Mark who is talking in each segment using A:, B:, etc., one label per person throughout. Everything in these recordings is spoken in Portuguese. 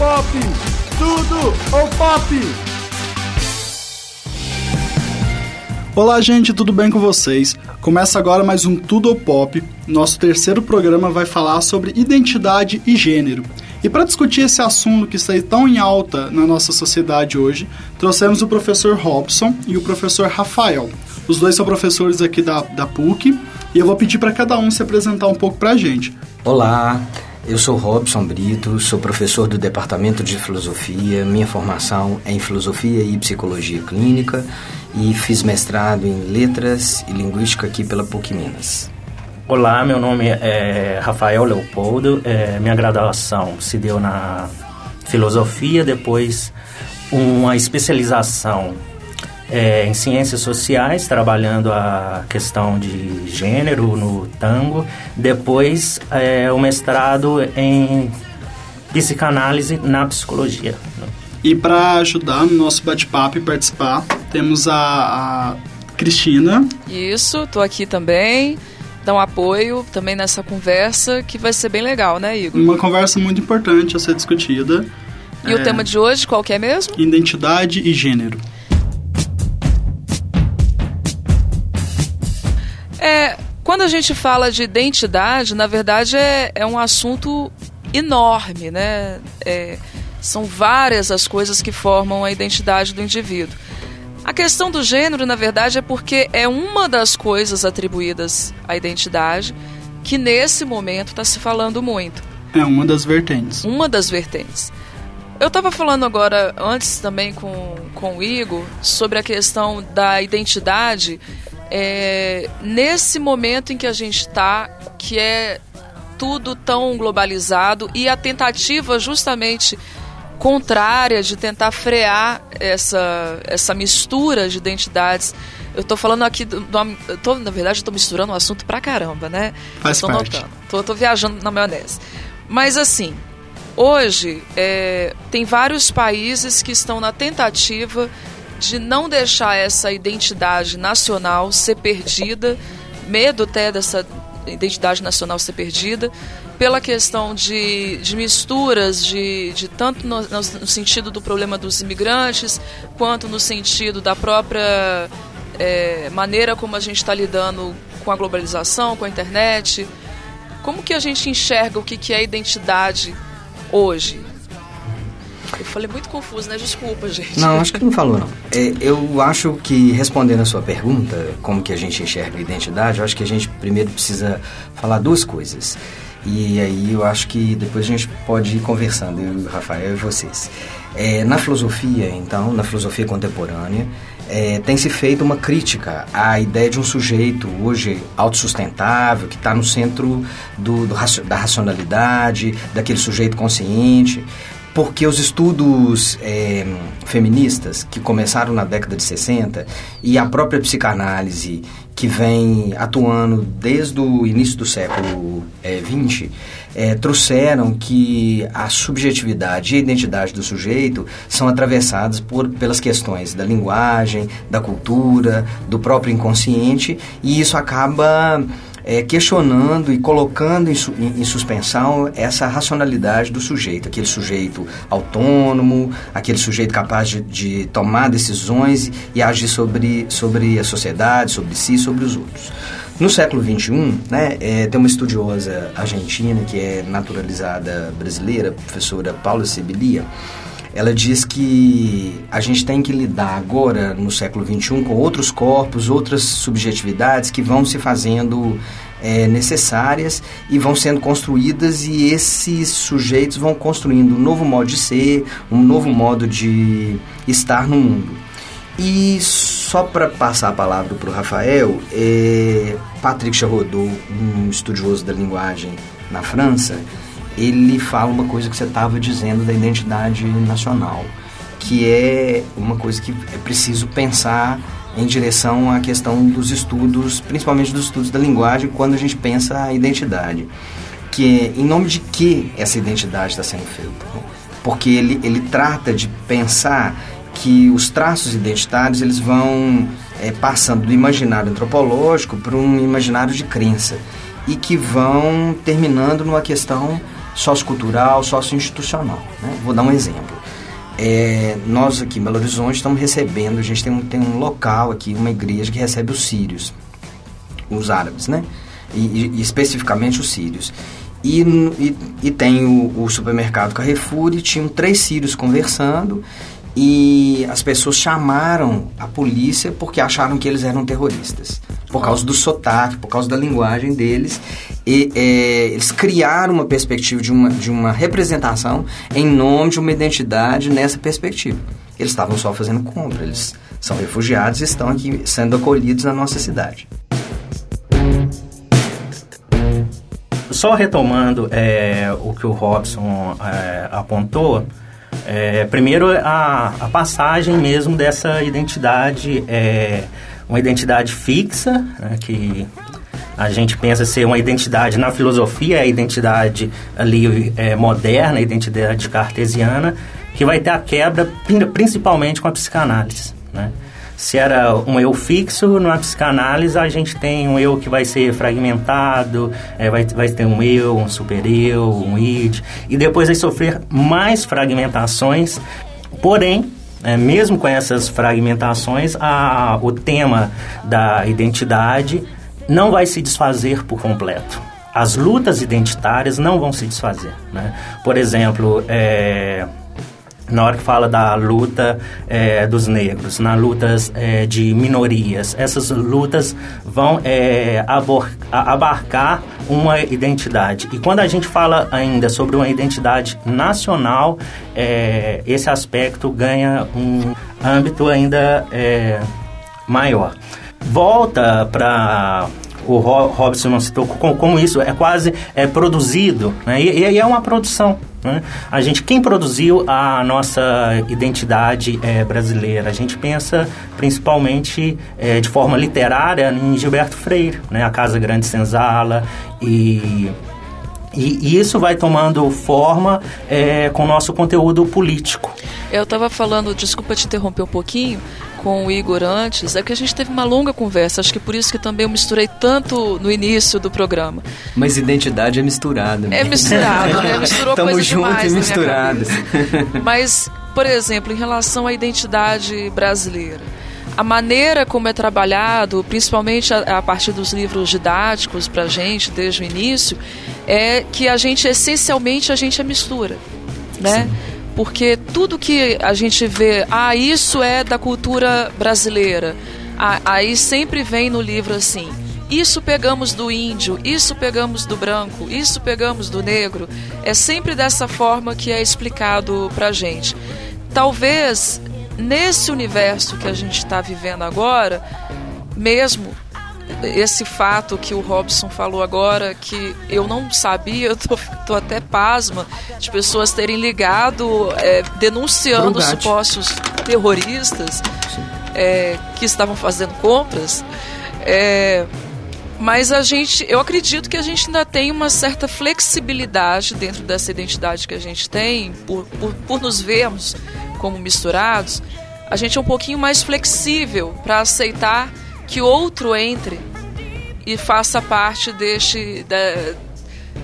A: Pop! Tudo ou Pop! Olá, gente, tudo bem com vocês? Começa agora mais um Tudo ou Pop. Nosso terceiro programa vai falar sobre identidade e gênero. E para discutir esse assunto que está tão em alta na nossa sociedade hoje, trouxemos o professor Robson e o professor Rafael. Os dois são professores aqui da, da PUC e eu vou pedir para cada um se apresentar um pouco para a gente.
B: Olá, eu sou Robson Brito, sou professor do Departamento de Filosofia. Minha formação é em Filosofia e Psicologia Clínica e fiz mestrado em Letras e Linguística aqui pela PUC Minas.
C: Olá, meu nome é Rafael Leopoldo. É, minha graduação se deu na filosofia, depois uma especialização é, em ciências sociais, trabalhando a questão de gênero no tango. Depois, é, o mestrado em psicanálise na psicologia.
A: E para ajudar no nosso bate-papo e participar, temos a, a Cristina.
D: Isso, tô aqui também dar um apoio também nessa conversa que vai ser bem legal, né, Igor?
A: Uma conversa muito importante a ser discutida.
D: E é... o tema de hoje qual que é mesmo?
A: Identidade e gênero.
D: É, quando a gente fala de identidade, na verdade é, é um assunto enorme, né? É, são várias as coisas que formam a identidade do indivíduo. A questão do gênero, na verdade, é porque é uma das coisas atribuídas à identidade que nesse momento está se falando muito.
A: É uma das vertentes.
D: Uma das vertentes. Eu estava falando agora, antes também com, com o Igor, sobre a questão da identidade é, nesse momento em que a gente está, que é tudo tão globalizado e a tentativa justamente contrária de tentar frear essa, essa mistura de identidades. Eu estou falando aqui, do, do, tô, na verdade, estou misturando o um assunto pra caramba, né?
A: Faz
D: tô
A: parte.
D: Notando, tô, tô viajando na maionese. Mas assim, hoje é, tem vários países que estão na tentativa de não deixar essa identidade nacional ser perdida, medo até dessa identidade nacional ser perdida, pela questão de, de misturas, de, de tanto no, no, sentido do problema dos imigrantes, quanto no sentido da própria é, maneira como a gente está lidando com a globalização, com a internet. Como que a gente enxerga o que, que é identidade hoje? Eu falei muito confuso, né? Desculpa, gente.
B: Não, acho que não falou, não. É, eu acho que, respondendo a sua pergunta, como que a gente enxerga a identidade, eu acho que a gente primeiro precisa falar duas coisas. E aí eu acho que depois a gente pode ir conversando, eu, Rafael e vocês. É, na filosofia, então, na filosofia contemporânea, é, tem se feito uma crítica à ideia de um sujeito hoje autossustentável, que está no centro do, do, da racionalidade, daquele sujeito consciente, porque os estudos é, feministas que começaram na década de 60 e a própria psicanálise que vem atuando desde o início do século XX é, é, trouxeram que a subjetividade e a identidade do sujeito são atravessadas por, pelas questões da linguagem, da cultura, do próprio inconsciente e isso acaba é, questionando e colocando em, su, em, em, suspensão essa racionalidade do sujeito, aquele sujeito autônomo, aquele sujeito capaz de, de tomar decisões e agir sobre, sobre a sociedade, sobre si, sobre os outros. No século XXI, né, é, tem uma estudiosa argentina que é naturalizada brasileira, professora Paula Sibilia, ela diz que a gente tem que lidar agora, no século XXI, com outros corpos, outras subjetividades que vão se fazendo é, necessárias e vão sendo construídas e esses sujeitos vão construindo um novo modo de ser, um novo modo de estar no mundo. E só para passar a palavra para o Rafael, é, Patrick Charrodot, um estudioso da linguagem na França, ele fala uma coisa que você estava dizendo da identidade nacional, que é uma coisa que é preciso pensar em direção à questão dos estudos, principalmente dos estudos da linguagem, quando a gente pensa a identidade. Que é, em nome de que essa identidade está sendo feita? Porque ele, ele trata de pensar que os traços identitários eles vão é, passando do imaginário antropológico para um imaginário de crença e que vão terminando numa questão sociocultural, socioinstitucional. Né? Vou dar um exemplo. É, nós aqui em Belo Horizonte estamos recebendo, a gente tem um, tem um local aqui, uma igreja que recebe os sírios, os árabes, né? E, e especificamente os sírios. E, e, e tem o, o, supermercado Carrefour e tinham três sírios conversando e as pessoas chamaram a polícia porque acharam que eles eram terroristas. Por causa do sotaque, por causa da linguagem deles. E é, eles criaram uma perspectiva de uma, de uma representação em nome de uma identidade nessa perspectiva. Eles estavam só fazendo compra, eles são refugiados e estão aqui sendo acolhidos na nossa cidade.
C: Só retomando é, o que o Robson é, apontou, é, primeiro, a, a, passagem mesmo dessa identidade, é uma identidade fixa, né, que a gente pensa ser uma identidade na filosofia, é a identidade ali é, moderna, a identidade cartesiana, que vai ter a quebra principalmente com a psicanálise. Né? Se era um eu fixo, na psicanálise a gente tem um eu que vai ser fragmentado, é, vai, vai ter um eu, um super-eu, um id, e depois vai sofrer mais fragmentações, porém, é, mesmo com essas fragmentações, a, o tema da identidade não vai se desfazer por completo. As lutas identitárias não vão se desfazer. Né? Por exemplo, é, na hora que fala da luta é, dos negros, nas lutas é, de minorias, essas lutas vão é, abarcar uma identidade. E quando a gente fala ainda sobre uma identidade nacional, é, esse aspecto ganha um âmbito ainda é, maior. Volta para o Robson citou, como isso é quase é produzido, né? e, e é uma produção. Né? A gente, quem produziu a nossa identidade é, brasileira? A gente pensa principalmente é, de forma literária em Gilberto Freire, né? a Casa Grande Senzala e e, e, isso vai tomando forma é, com o nosso conteúdo político.
D: Eu estava falando, desculpa te interromper um pouquinho, com o Igor antes, é que a gente teve uma longa conversa, acho que por isso que também eu misturei tanto no início do programa.
B: Mas identidade é misturada.
D: Né? É misturado, né? Misturou
B: Tamo
D: coisa
B: junto
D: demais
B: e misturado.
D: Mas, por exemplo, em relação à identidade brasileira, a maneira como é trabalhado, principalmente a, a partir dos livros didáticos para a gente desde o início, é que a gente essencialmente a gente é mistura, né? Sim porque tudo que a gente vê, ah, isso é da cultura brasileira, ah, aí sempre vem no livro assim, isso pegamos do índio, isso pegamos do branco, isso pegamos do negro. É sempre dessa forma que é explicado pra gente. Talvez nesse universo que a gente está vivendo agora, mesmo esse fato que o Robson falou agora, que eu não sabia, eu tô, tô até pasma de pessoas terem ligado, é, denunciando supostos terroristas é, que estavam fazendo compras. É, mas a gente, eu acredito que a gente ainda tem uma certa flexibilidade dentro dessa identidade que a gente tem, por, por, por nos vermos como misturados, a gente é um pouquinho mais flexível para aceitar que outro entre e faça parte deste, de,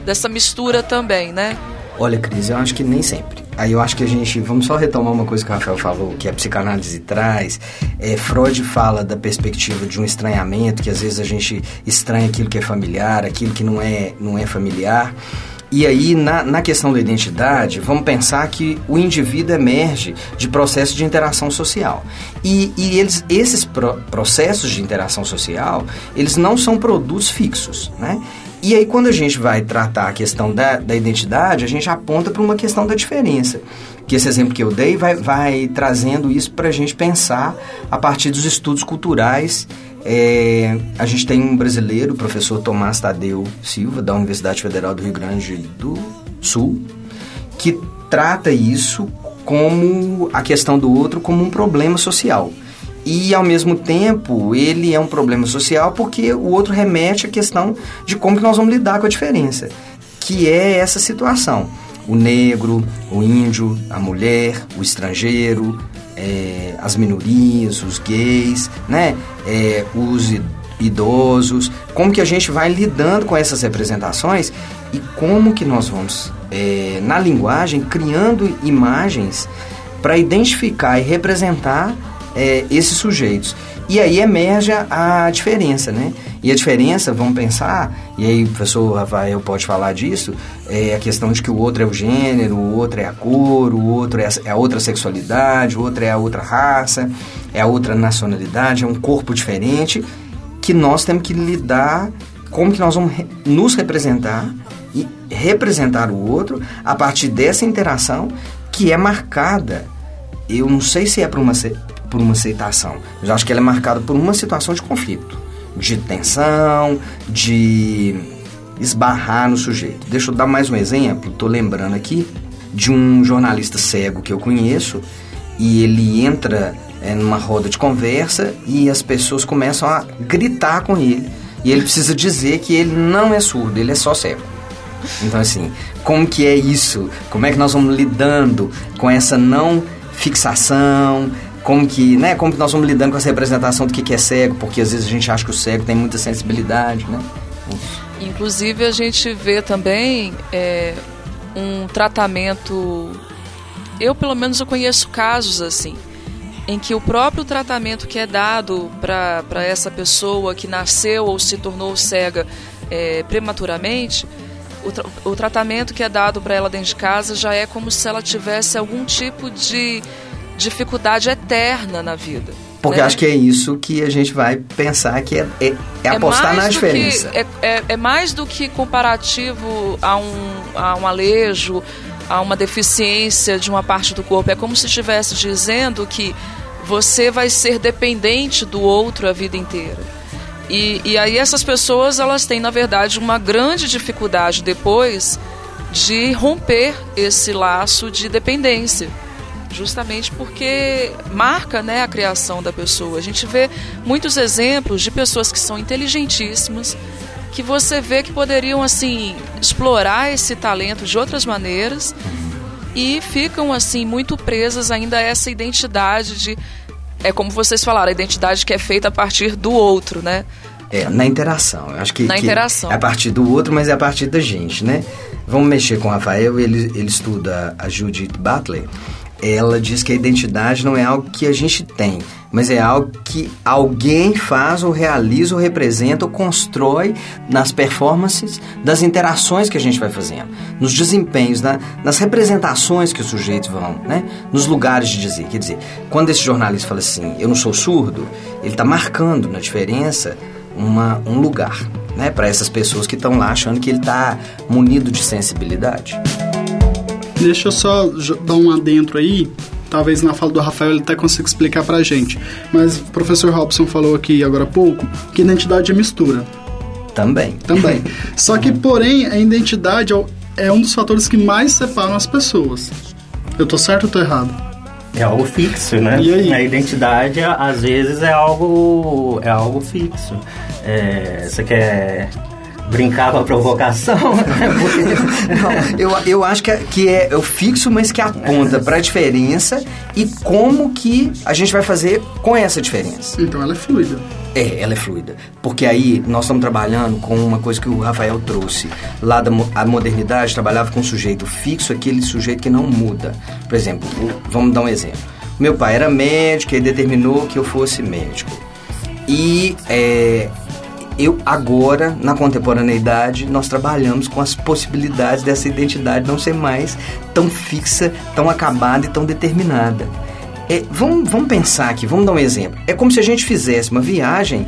D: dessa mistura também, né?
B: Olha, Cris, eu acho que nem sempre. Aí eu acho que a gente, vamos só retomar uma coisa que o Rafael falou, que a psicanálise traz. É, Freud fala da perspectiva de um estranhamento, que às vezes a gente estranha aquilo que é familiar, aquilo que não é, não é familiar. E aí, na, na questão da identidade, vamos pensar que o indivíduo emerge de processos de interação social. E, e eles, esses pro, processos de interação social, eles não são produtos fixos, né? E aí, quando a gente vai tratar a questão da, da identidade, a gente aponta para uma questão da diferença. Que esse exemplo que eu dei vai, vai trazendo isso para a gente pensar a partir dos estudos culturais é, a gente tem um brasileiro, o professor Tomás Tadeu Silva, da Universidade Federal do Rio Grande do Sul, que trata isso como a questão do outro como um problema social. E ao mesmo tempo, ele é um problema social porque o outro remete à questão de como que nós vamos lidar com a diferença, que é essa situação. O negro, o índio, a mulher, o estrangeiro, é, as minorias, os gays, né? É, os idosos, como que a gente vai lidando com essas representações e como que nós vamos, é, na linguagem, criando imagens para identificar e representar é, esses sujeitos. E aí emerge a diferença, né? E a diferença, vamos pensar, e aí o professor Rafael pode falar disso, é a questão de que o outro é o gênero, o outro é a cor, o outro é a, é a outra sexualidade, o outro é a outra raça, é a outra nacionalidade, é um corpo diferente, que nós temos que lidar como que nós vamos nos representar e representar o outro a partir dessa interação que é marcada. Eu não sei se é por uma por uma aceitação. Mas acho que ela é marcada por uma situação de conflito, de tensão, de esbarrar no sujeito. Deixa eu dar mais um exemplo, estou lembrando aqui de um jornalista cego que eu conheço e ele entra é, numa roda de conversa e as pessoas começam a gritar com ele e ele precisa dizer que ele não é surdo, ele é só cego. Então assim, como que é isso? Como é que nós vamos lidando com essa não fixação, como que, né, como que nós vamos lidando com essa representação do que, que é cego, porque às vezes a gente acha que o cego tem muita sensibilidade, né?
D: Inclusive a gente vê também é, um tratamento, eu pelo menos eu conheço casos assim, em que o próprio tratamento que é dado para essa pessoa que nasceu ou se tornou cega é, prematuramente, o, tra o tratamento que é dado para ela dentro de casa já é como se ela tivesse algum tipo de dificuldade eterna na vida.
B: Porque né? acho que é isso que a gente vai pensar que é, é, é apostar na diferença.
D: Que, é, é, é, mais do que comparativo a um, a um alejo, a uma deficiência de uma parte do corpo. É como se estivesse dizendo que você vai ser dependente do outro a vida inteira. E, e aí essas pessoas elas têm na verdade uma grande dificuldade depois de romper esse laço de dependência justamente porque marca né, a criação da pessoa. A gente vê muitos exemplos de pessoas que são inteligentíssimas, que você vê que poderiam assim explorar esse talento de outras maneiras e ficam assim muito presas ainda a essa identidade de é como vocês falaram, a identidade que é feita a partir do outro, né?
B: É, na interação. Eu acho que,
D: na
B: que
D: interação.
B: é a partir do outro, mas é a partir da gente, né? Vamos mexer com o Rafael, ele, ele estuda a Judith Butler ela diz que a identidade não é algo que a gente tem, mas é algo que alguém faz ou realiza ou representa ou constrói nas performances das interações que a gente vai fazendo, nos desempenhos, na, nas representações que os sujeitos vão, né? nos lugares de dizer. Quer dizer, quando esse jornalista fala assim, eu não sou surdo, ele está marcando na diferença uma, um lugar né? para essas pessoas que estão lá achando que ele está munido de sensibilidade.
A: Deixa eu só dar um adentro aí. Talvez na fala do Rafael ele até consiga explicar pra gente. Mas o professor Robson falou aqui agora há pouco que identidade é mistura.
B: Também.
A: Também. Só que, porém, a identidade é um dos fatores que mais separam as pessoas. Eu tô certo ou tô errado?
C: É algo fixo, né?
A: E aí?
C: A identidade, às vezes, é algo, é algo fixo. É, você quer brincar com a provocação.
B: Não, eu, eu acho que é, que é o fixo, mas que aponta para a diferença e como que a gente vai fazer com essa diferença.
A: Então ela é fluida.
B: É, ela é fluida. Porque aí nós estamos trabalhando com uma coisa que o Rafael trouxe. Lá da a modernidade trabalhava com um sujeito fixo, aquele sujeito que não muda. Por exemplo, vamos dar um exemplo. Meu pai era médico e determinou que eu fosse médico. E é, eu agora, na contemporaneidade, nós trabalhamos com as possibilidades dessa identidade não ser mais tão fixa, tão acabada e tão determinada. É, vamos, vamos pensar aqui, vamos dar um exemplo. É como se a gente fizesse uma viagem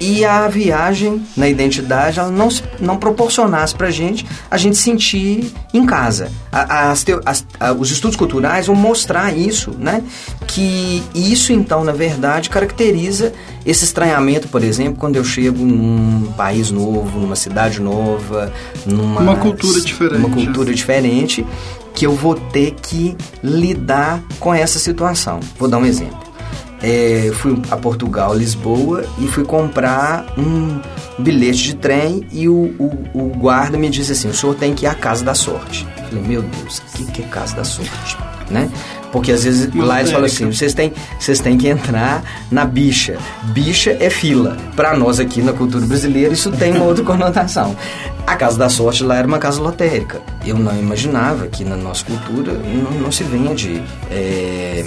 B: e a viagem na identidade ela não, não proporcionasse para a gente a gente sentir em casa. As, as, os estudos culturais vão mostrar isso, né? Que isso então, na verdade, caracteriza esse estranhamento, por exemplo, quando eu chego num país novo, numa cidade nova, numa
A: uma cultura diferente,
B: uma cultura diferente, que eu vou ter que lidar com essa situação. Vou dar um exemplo é, fui a Portugal, Lisboa, e fui comprar um bilhete de trem e o, o, o, guarda me disse assim, o senhor tem que ir à Casa da Sorte. Eu falei, meu Deus, o que, que é Casa da Sorte? Né? Porque às vezes lá eles falam assim, vocês têm, vocês têm que entrar na bicha. Bicha é fila. Para nós aqui na cultura brasileira isso tem uma outra conotação. A Casa da Sorte lá era uma casa lotérica. Eu não imaginava que na nossa cultura não, não se vende é,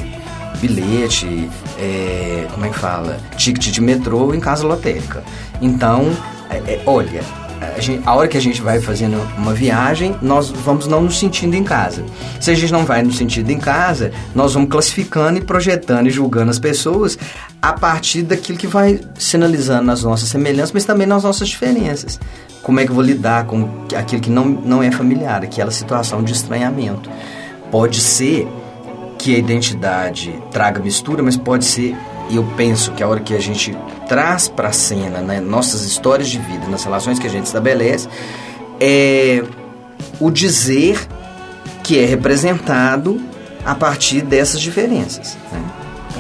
B: bilhete, é, como é que fala? Ticket de metrô em casa lotérica. Então, é, é olha, a, gente, a, hora que a gente vai fazendo uma viagem, nós vamos não nos sentindo em casa. Se a gente não vai nos sentindo em casa, nós vamos classificando e projetando e julgando as pessoas a partir daquilo que vai sinalizando nas nossas semelhanças, mas também nas nossas diferenças. Como é que eu vou lidar com aquilo que não, não é familiar, aquela situação de estranhamento. Pode ser que a identidade traga mistura, mas pode ser e eu penso que a hora que a gente traz para a cena né, nossas histórias de vida, nas relações que a gente estabelece, é o dizer que é representado a partir dessas diferenças. Né?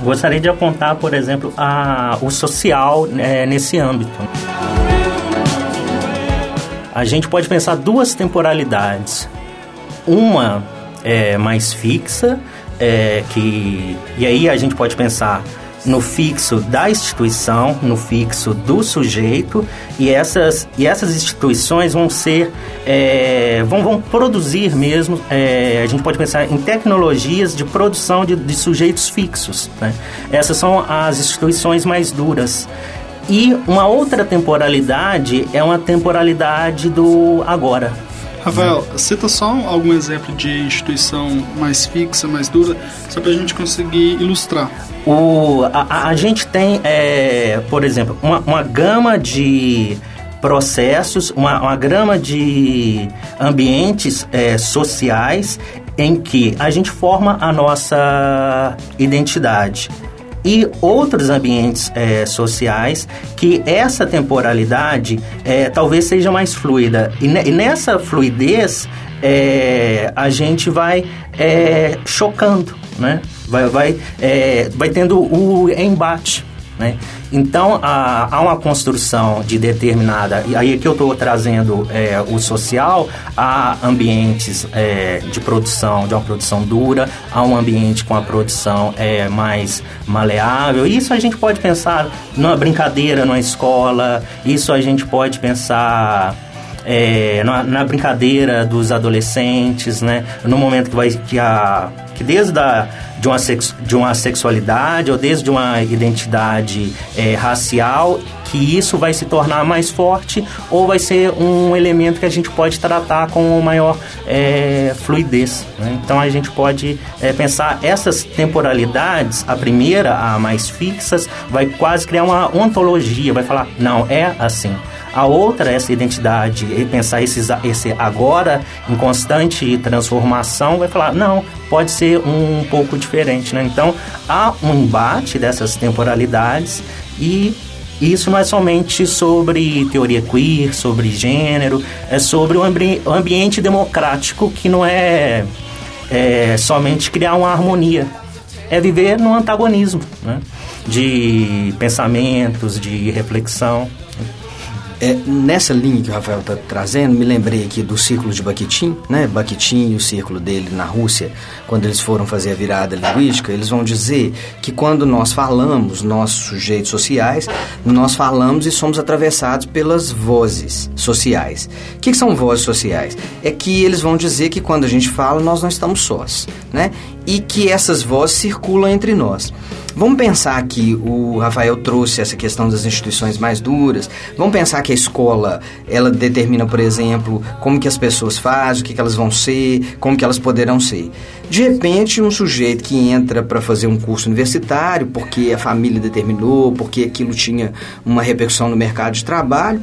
C: Gostaria de apontar, por exemplo, a, o social é, nesse âmbito. A gente pode pensar duas temporalidades. Uma é mais fixa, é, que e aí a gente pode pensar no fixo da instituição, no fixo do sujeito, e essas, e essas instituições vão ser, é, vão, vão produzir mesmo, é, a gente pode pensar em tecnologias de produção de, de sujeitos fixos. Né? Essas são as instituições mais duras. E uma outra temporalidade é uma temporalidade do agora.
A: Rafael, cita só algum exemplo de instituição mais fixa, mais dura, só para a gente conseguir ilustrar.
C: O, a, a gente tem, é, por exemplo, uma, uma gama de processos, uma, uma gama de ambientes é, sociais em que a gente forma a nossa identidade e outros ambientes é, sociais que essa temporalidade é, talvez seja mais fluida. E, e nessa fluidez é, a gente vai é, chocando, né? vai, vai, é, vai tendo o embate. Né? Então, há, uma construção de determinada. E aí que eu estou trazendo é, o social, há ambientes é, de produção, de uma produção dura, há um ambiente com a produção é, mais maleável. Isso a gente pode pensar numa brincadeira numa escola, isso a gente pode pensar. É, na, na, brincadeira dos adolescentes, né? No momento que vai que a que desde de uma, sex, de uma sexualidade ou desde uma identidade é, racial, que isso vai se tornar mais forte ou vai ser um elemento que a gente pode tratar com maior é, fluidez. Né? Então a gente pode é, pensar essas temporalidades, a primeira, a mais fixas, vai quase criar uma ontologia, vai falar, não, é assim. A outra, essa identidade, e pensar esses, esse agora em constante transformação, vai falar, não, pode ser um pouco diferente, né? Então, há um embate dessas temporalidades e isso não é somente sobre teoria queer, sobre gênero, é sobre o ambi ambiente democrático que não é, é somente criar uma harmonia, é viver no antagonismo, né? De pensamentos, de reflexão.
B: É, nessa linha que o Rafael está trazendo, me lembrei aqui do círculo de Bakhtin, né? Bakhtin e o círculo dele na Rússia, quando eles foram fazer a virada linguística, eles vão dizer que quando nós falamos, nossos sujeitos sociais, nós falamos e somos atravessados pelas vozes sociais. O que, que são vozes sociais? É que eles vão dizer que quando a gente fala, nós não estamos sós, né? E que essas vozes circulam entre nós. Vamos pensar que o Rafael trouxe essa questão das instituições mais duras. Vamos pensar que a escola, ela determina, por exemplo, como que as pessoas fazem, o que, que elas vão ser, como que elas poderão ser. De repente, um sujeito que entra para fazer um curso universitário, porque a família determinou, porque aquilo tinha uma repercussão no mercado de trabalho,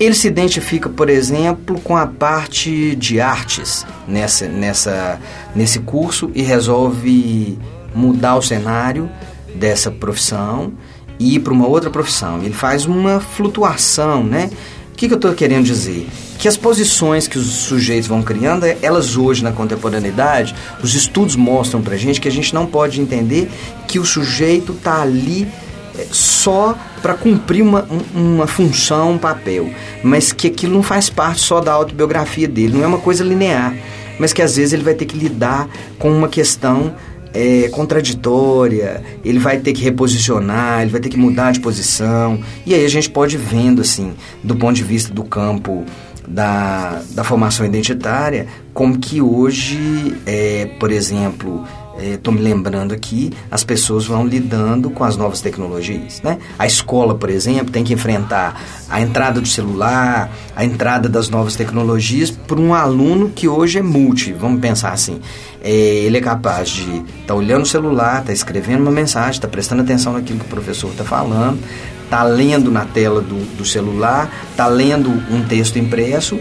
B: ele se identifica, por exemplo, com a parte de artes nessa, nessa, nesse curso e resolve mudar o cenário dessa profissão e ir para uma outra profissão. Ele faz uma flutuação, né? O que, que eu estou querendo dizer? Que as posições que os sujeitos vão criando, elas hoje na contemporaneidade, os estudos mostram para gente que a gente não pode entender que o sujeito está ali é, só para cumprir uma, uma função, um papel, mas que aquilo não faz parte só da autobiografia dele, não é uma coisa linear, mas que às vezes ele vai ter que lidar com uma questão é, contraditória, ele vai ter que reposicionar, ele vai ter que mudar de posição. E aí a gente pode ir vendo, assim, do ponto de vista do campo da, da formação identitária, como que hoje, é, por exemplo, estou é, me lembrando aqui, as pessoas vão lidando com as novas tecnologias. Né? A escola, por exemplo, tem que enfrentar a entrada do celular, a entrada das novas tecnologias por um aluno que hoje é multi, vamos pensar assim. É, ele é capaz de estar tá olhando o celular, está escrevendo uma mensagem, está prestando atenção naquilo que o professor está falando, está lendo na tela do, do celular, está lendo um texto impresso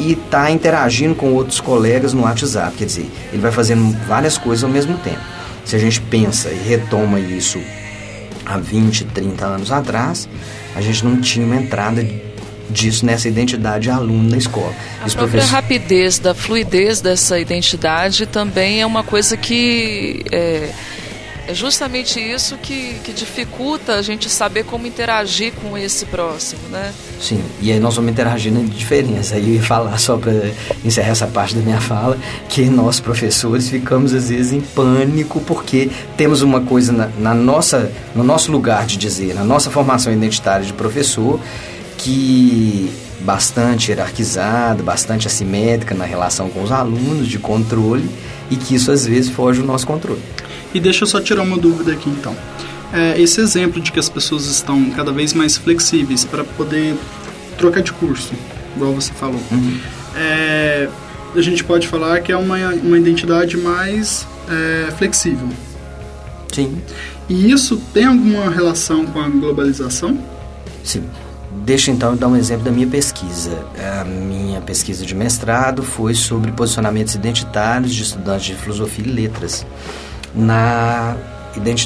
B: e está interagindo com outros colegas no WhatsApp. Quer dizer, ele vai fazendo várias coisas ao mesmo tempo. Se a gente pensa e retoma isso há 20, 30 anos atrás, a gente não tinha uma entrada disso nessa identidade aluno na escola.
D: A Isso própria professor... rapidez, da fluidez dessa identidade também é uma coisa que é, é justamente isso que, que dificulta a gente saber como interagir com esse próximo, né?
B: Sim, e aí nós vamos interagir na diferença. Aí eu ia falar, só para encerrar essa parte da minha fala, que nós professores ficamos às vezes em pânico porque temos uma coisa na, na nossa, no nosso lugar de dizer, na nossa formação identitária de professor, que bastante hierarquizada, bastante assimétrica na relação com os alunos, de controle, e que isso às vezes foge do nosso controle.
A: E deixa eu só tirar uma dúvida aqui então. É, esse exemplo de que as pessoas estão cada vez mais flexíveis para poder trocar de curso, igual você falou, uhum. é, a gente pode falar que é uma, uma identidade mais é, flexível.
B: Sim.
A: E isso tem alguma relação com a globalização?
B: Sim. Deixa então eu dar um exemplo da minha pesquisa. A minha pesquisa de mestrado foi sobre posicionamentos identitários de estudantes de filosofia e letras na,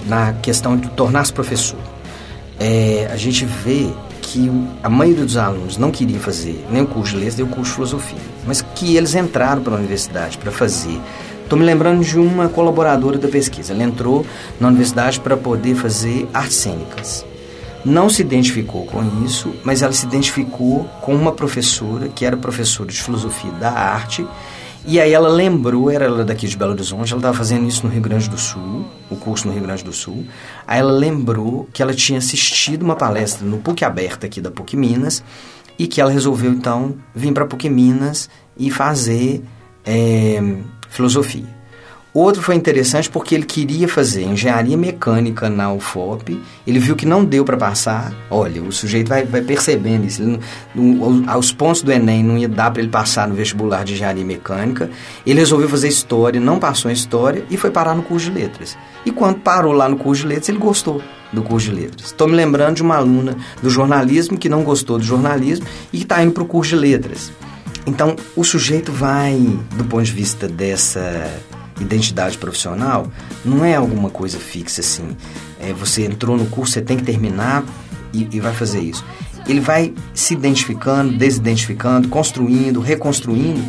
B: na questão de tornar-se professor. É, a gente vê que a maioria dos alunos não queria fazer nem o curso de letras nem o curso de filosofia, mas que eles entraram para a universidade para fazer. Estou me lembrando de uma colaboradora da pesquisa. Ela entrou na universidade para poder fazer artes cênicas. Não se identificou com isso, mas ela se identificou com uma professora que era professora de filosofia da arte e aí ela lembrou, era ela daqui de Belo Horizonte, ela estava fazendo isso no Rio Grande do Sul, o curso no Rio Grande do Sul. Aí ela lembrou que ela tinha assistido uma palestra no PUC Aberta aqui da PUC Minas e que ela resolveu então vir para PUC Minas e fazer é, filosofia. Outro foi interessante porque ele queria fazer engenharia mecânica na UFOP, ele viu que não deu para passar. Olha, o sujeito vai, vai percebendo isso. Ele aos pontos do Enem não ia dar para ele passar no vestibular de engenharia mecânica. Ele resolveu fazer história, não passou em história e foi parar no curso de letras. E quando parou lá no curso de letras, ele gostou do curso de letras. Estou me lembrando de uma aluna do jornalismo que não gostou do jornalismo e que está indo para o curso de letras. Então, o sujeito vai, do ponto de vista dessa identidade profissional não é alguma coisa fixa assim. É, você entrou no curso, você tem que terminar e, e vai fazer isso. Ele vai se identificando, desidentificando, construindo, reconstruindo.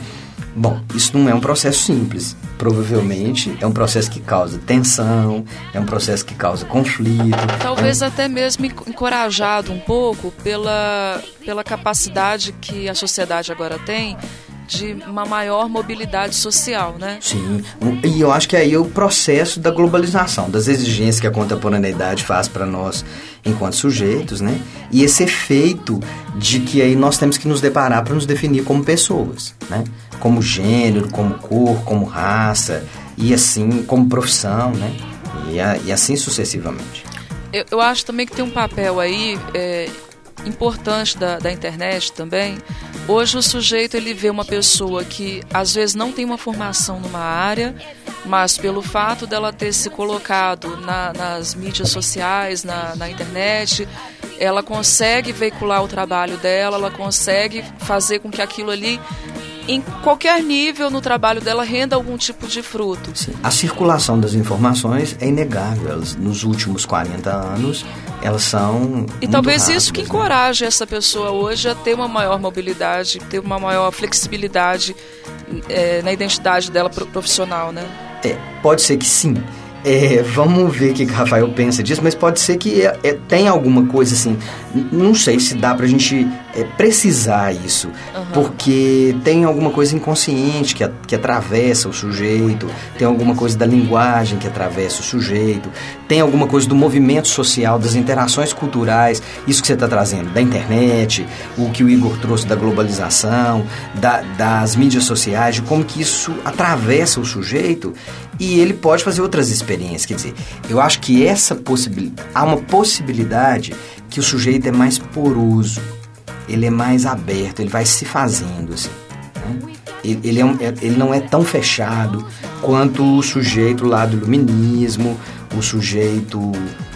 B: Bom, isso não é um processo simples. Provavelmente é um processo que causa tensão, é um processo que causa conflito.
D: Talvez
B: é
D: um... até mesmo encorajado um pouco pela, pela capacidade que a sociedade agora tem de uma maior mobilidade social, né?
B: Sim, e eu acho que aí é o processo da globalização, das exigências que a contemporaneidade faz para nós enquanto sujeitos, né? E esse efeito de que aí nós temos que nos deparar para nos definir como pessoas, né? Como gênero, como cor, como raça e assim como profissão, né? E, a, e assim sucessivamente.
D: Eu, eu, acho também que tem um papel aí é, importante da, da internet também. Hoje o sujeito ele vê uma pessoa que às vezes não tem uma formação numa área, mas pelo fato dela ter se colocado na, nas mídias sociais, na, na internet, ela consegue veicular o trabalho dela, ela consegue fazer com que aquilo ali em qualquer nível no trabalho dela renda algum tipo de fruto.
B: Sim. A circulação das informações é inegável. Elas, nos últimos 40 anos, elas são.
D: E talvez
B: rápidas,
D: isso que né? encoraje essa pessoa hoje a ter uma maior mobilidade, ter uma maior flexibilidade é, na identidade dela profissional, né?
B: É, pode ser que sim. é, vamos ver o que Rafael pensa disso, mas pode ser que é, é, tem alguma coisa assim. Não sei se dá pra gente é, precisar isso, uhum. porque tem alguma coisa inconsciente que, que atravessa o sujeito, tem alguma coisa da linguagem que atravessa o sujeito, tem alguma coisa do movimento social, das interações culturais, isso que você está trazendo, da internet, o que o Igor trouxe da globalização, da, das mídias sociais, de como que isso atravessa o sujeito e ele pode fazer outras experiências. Quer dizer, eu acho que essa possibilidade, há uma possibilidade que o sujeito é mais poroso, ele é mais aberto, ele vai se fazendo assim. Né? Ele, ele, é um, é, ele não é tão fechado quanto o sujeito lá do iluminismo, o sujeito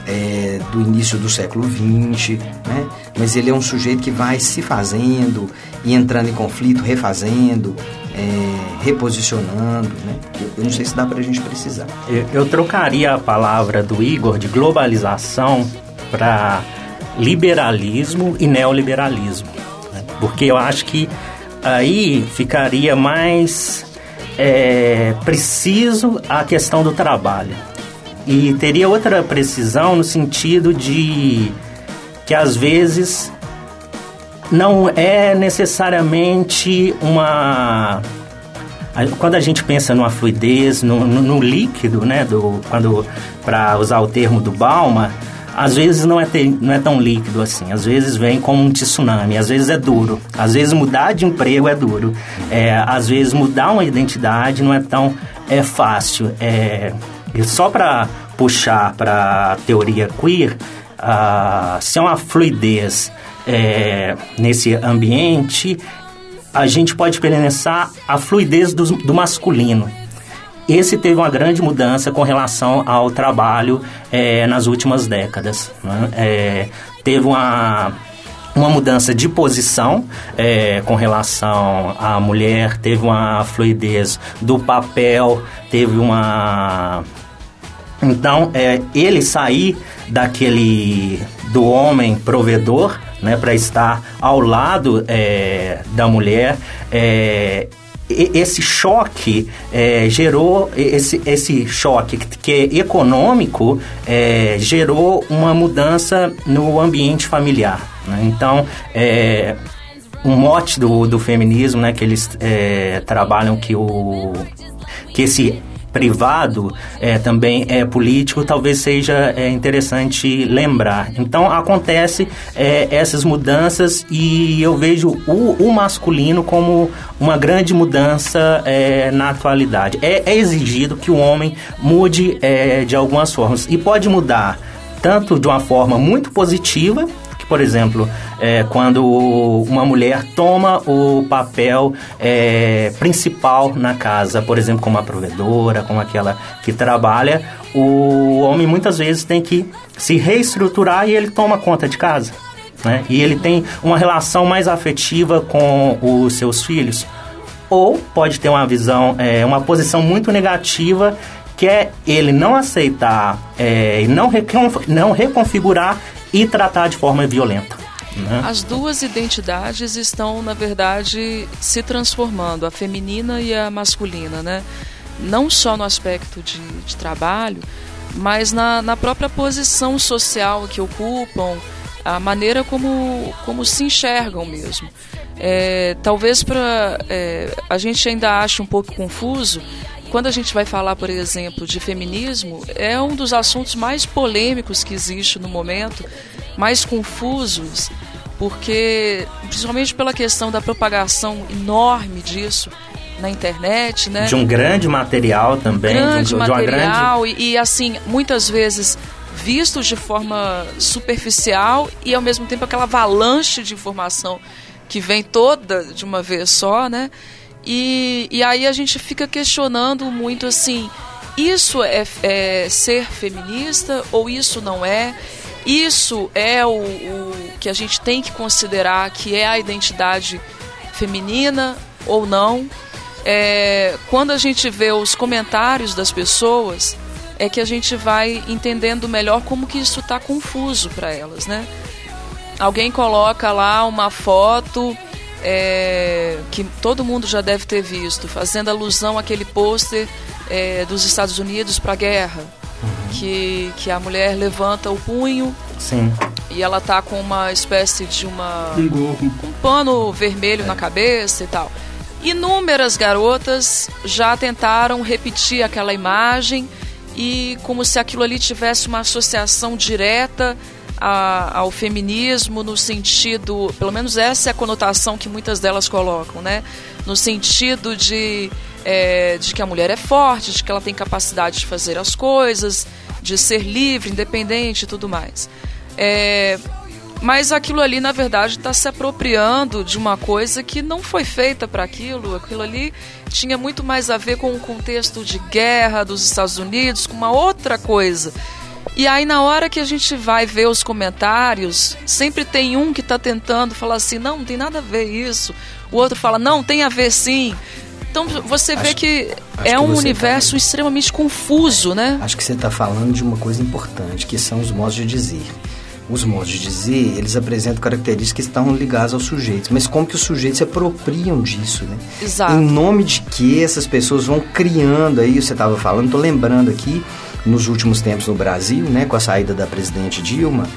B: é, do início do século XX, né? mas ele é um sujeito que vai se fazendo e entrando em conflito, refazendo, é, reposicionando. Né? Eu não sei se dá para a gente precisar.
C: Eu, eu trocaria a palavra do Igor de globalização para liberalismo e neoliberalismo, né? porque eu acho que aí ficaria mais é, preciso a questão do trabalho. E teria outra precisão no sentido de que às vezes não é necessariamente uma quando a gente pensa numa fluidez, no, no, no líquido, né, do, quando para usar o termo do Balma, às vezes não é, ter, não é tão líquido assim. Às vezes vem como um tsunami, às vezes é duro. Às vezes mudar de emprego é duro. É, às vezes mudar uma identidade não é tão é fácil. É, só para puxar para a teoria queer, se é uma fluidez é, nesse ambiente, a gente pode pensar a fluidez do, do masculino. Esse teve uma grande mudança com relação ao trabalho é, nas últimas décadas. Né? É, teve uma uma mudança de posição é, com relação à mulher, teve uma fluidez do papel, teve uma. Então, é, ele sair daquele do homem provedor, né, para estar ao lado é, da mulher, é, esse choque é, gerou esse, esse choque que é econômico é, gerou uma mudança no ambiente familiar né? então é, um mote do, do feminismo né que eles é, trabalham que o que esse privado é, também é político, talvez seja é, interessante lembrar. Então acontece é, essas mudanças e eu vejo o, o, masculino como uma grande mudança é, na atualidade. É, é, exigido que o homem mude é, de algumas formas e pode mudar tanto de uma forma muito positiva por exemplo, é, quando uma mulher toma o papel é, principal na casa, por exemplo, como a provedora, como aquela que trabalha, o homem muitas vezes tem que se reestruturar e ele toma conta de casa. Né? E ele tem uma relação mais afetiva com os seus filhos. Ou pode ter uma visão, é, uma posição muito negativa que é ele não aceitar é, e não, não reconfigurar e tratar de forma violenta.
D: Né? As duas identidades estão, na verdade, se transformando, a feminina e a masculina, né? Não só no aspecto de, de trabalho, mas na, na própria posição social que ocupam, a maneira como, como se enxergam mesmo. É, talvez para é, a gente ainda ache um pouco confuso quando a gente vai falar, por exemplo, de feminismo, é um dos assuntos mais polêmicos que existe no momento, mais confusos, porque principalmente pela questão da propagação enorme disso na internet, né?
C: De um grande material também,
D: grande
C: de, um,
D: material de grande... e, e assim muitas vezes vistos de forma superficial e ao mesmo tempo aquela avalanche de informação que vem toda de uma vez só, né? E, e aí a gente fica questionando muito assim: isso é, é ser feminista ou isso não é? Isso é o, o que a gente tem que considerar que é a identidade feminina ou não? É, quando a gente vê os comentários das pessoas, é que a gente vai entendendo melhor como que isso está confuso para elas, né? Alguém coloca lá uma foto é, que todo mundo já deve ter visto, fazendo alusão àquele pôster é, dos Estados Unidos para a guerra. que, que a mulher levanta o punho.
C: Sim.
D: E ela tá com uma espécie de uma.
A: Um gorro.
D: um pano vermelho na cabeça e tal. Inúmeras garotas já tentaram repetir aquela imagem e como se aquilo ali tivesse uma associação direta a, ao feminismo no sentido, pelo menos essa é a conotação que muitas delas colocam, né? No sentido de, é, de que a mulher é forte, de que ela tem capacidade de fazer as coisas, de ser livre, independente e tudo mais. É, mas aquilo ali, na verdade, está se apropriando de uma coisa que não foi feita para aquilo. Aquilo ali tinha muito mais a ver com o contexto de guerra dos Estados Unidos, com uma outra coisa. E aí, na hora que a gente vai ver os comentários, sempre tem um que está tentando falar assim: não, não tem nada a ver isso. O outro fala: não, tem a ver sim. Então você vê
B: Acho-
D: que
B: acho
D: é
B: que
D: um
B: tá
D: universo
B: aí.
D: extremamente confuso, né?
B: Acho que você está falando de uma coisa importante, que são os modos de dizer. Os modos de dizer, eles apresentam características que estão ligadas aos sujeitos, mas como que os sujeitos se apropriam disso, né?
D: Exato.
B: Em nome de que essas pessoas vão criando aí, você estava falando, estou lembrando aqui, nos últimos tempos no Brasil, né, com a saída da presidente Dilma,